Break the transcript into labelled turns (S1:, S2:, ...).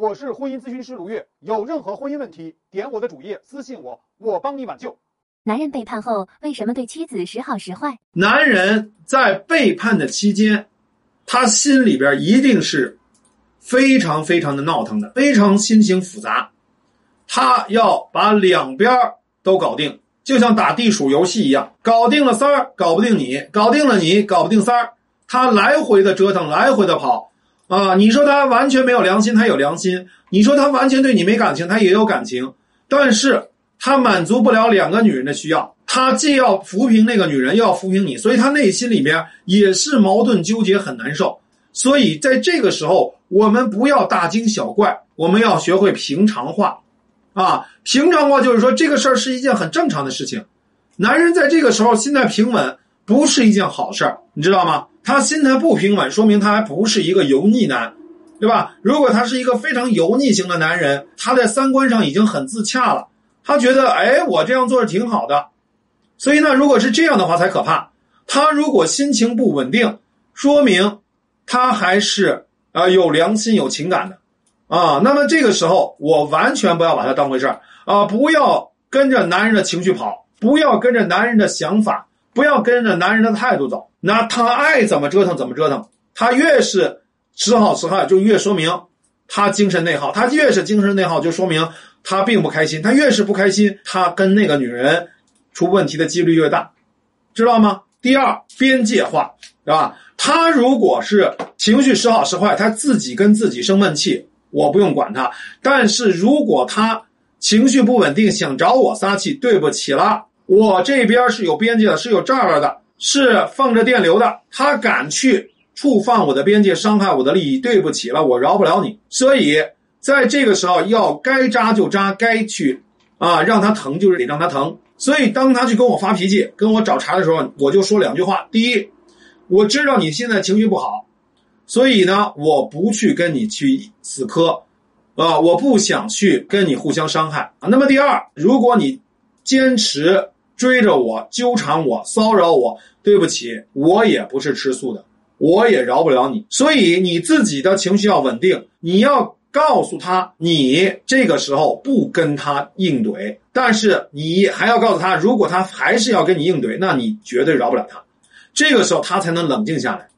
S1: 我是婚姻咨询师卢月，有任何婚姻问题，点我的主页私信我，我帮你挽救。
S2: 男人背叛后为什么对妻子时好时坏？
S3: 男人在背叛的期间，他心里边一定是非常非常的闹腾的，非常心情复杂。他要把两边都搞定，就像打地鼠游戏一样，搞定了三儿，搞不定你；搞定了你，搞不定三儿。他来回的折腾，来回的跑。啊，你说他完全没有良心，他有良心；你说他完全对你没感情，他也有感情。但是他满足不了两个女人的需要，他既要扶贫那个女人，又要扶贫你，所以他内心里面也是矛盾纠结，很难受。所以在这个时候，我们不要大惊小怪，我们要学会平常化。啊，平常化就是说这个事儿是一件很正常的事情。男人在这个时候心态平稳，不是一件好事儿，你知道吗？他心态不平稳，说明他还不是一个油腻男，对吧？如果他是一个非常油腻型的男人，他在三观上已经很自洽了，他觉得，哎，我这样做是挺好的。所以呢，如果是这样的话才可怕。他如果心情不稳定，说明他还是啊有良心、有情感的啊。那么这个时候，我完全不要把他当回事儿啊，不要跟着男人的情绪跑，不要跟着男人的想法。不要跟着男人的态度走，那他爱怎么折腾怎么折腾。他越是时好时坏，就越说明他精神内耗。他越是精神内耗，就说明他并不开心。他越是不开心，他跟那个女人出问题的几率越大，知道吗？第二，边界化，是吧？他如果是情绪时好时坏，他自己跟自己生闷气，我不用管他。但是如果他情绪不稳定，想找我撒气，对不起了。我这边是有边界的，是有栅栏的，是放着电流的。他敢去触犯我的边界，伤害我的利益，对不起了，我饶不了你。所以在这个时候，要该扎就扎，该去啊让他疼就是得让他疼。所以当他去跟我发脾气、跟我找茬的时候，我就说两句话：第一，我知道你现在情绪不好，所以呢，我不去跟你去死磕，啊，我不想去跟你互相伤害啊。那么第二，如果你坚持。追着我，纠缠我，骚扰我，对不起，我也不是吃素的，我也饶不了你。所以你自己的情绪要稳定，你要告诉他，你这个时候不跟他硬怼，但是你还要告诉他，如果他还是要跟你硬怼，那你绝对饶不了他。这个时候他才能冷静下来。